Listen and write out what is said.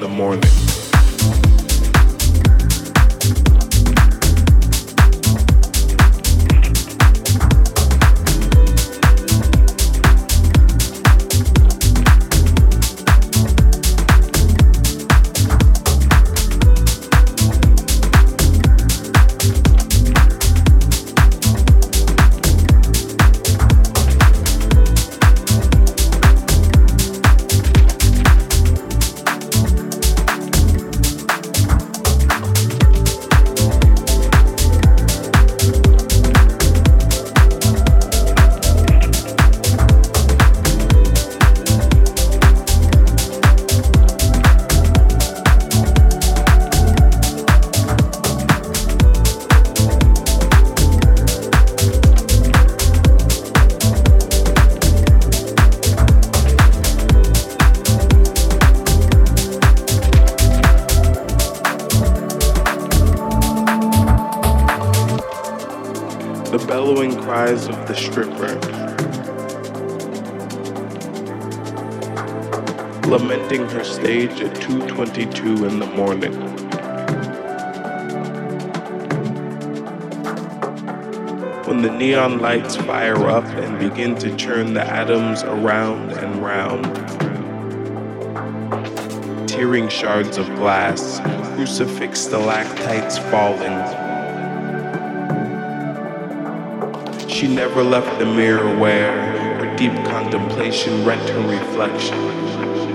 the morning. Neon lights fire up and begin to churn the atoms around and round, tearing shards of glass, crucifix stalactites falling. She never left the mirror where her deep contemplation rent her reflection.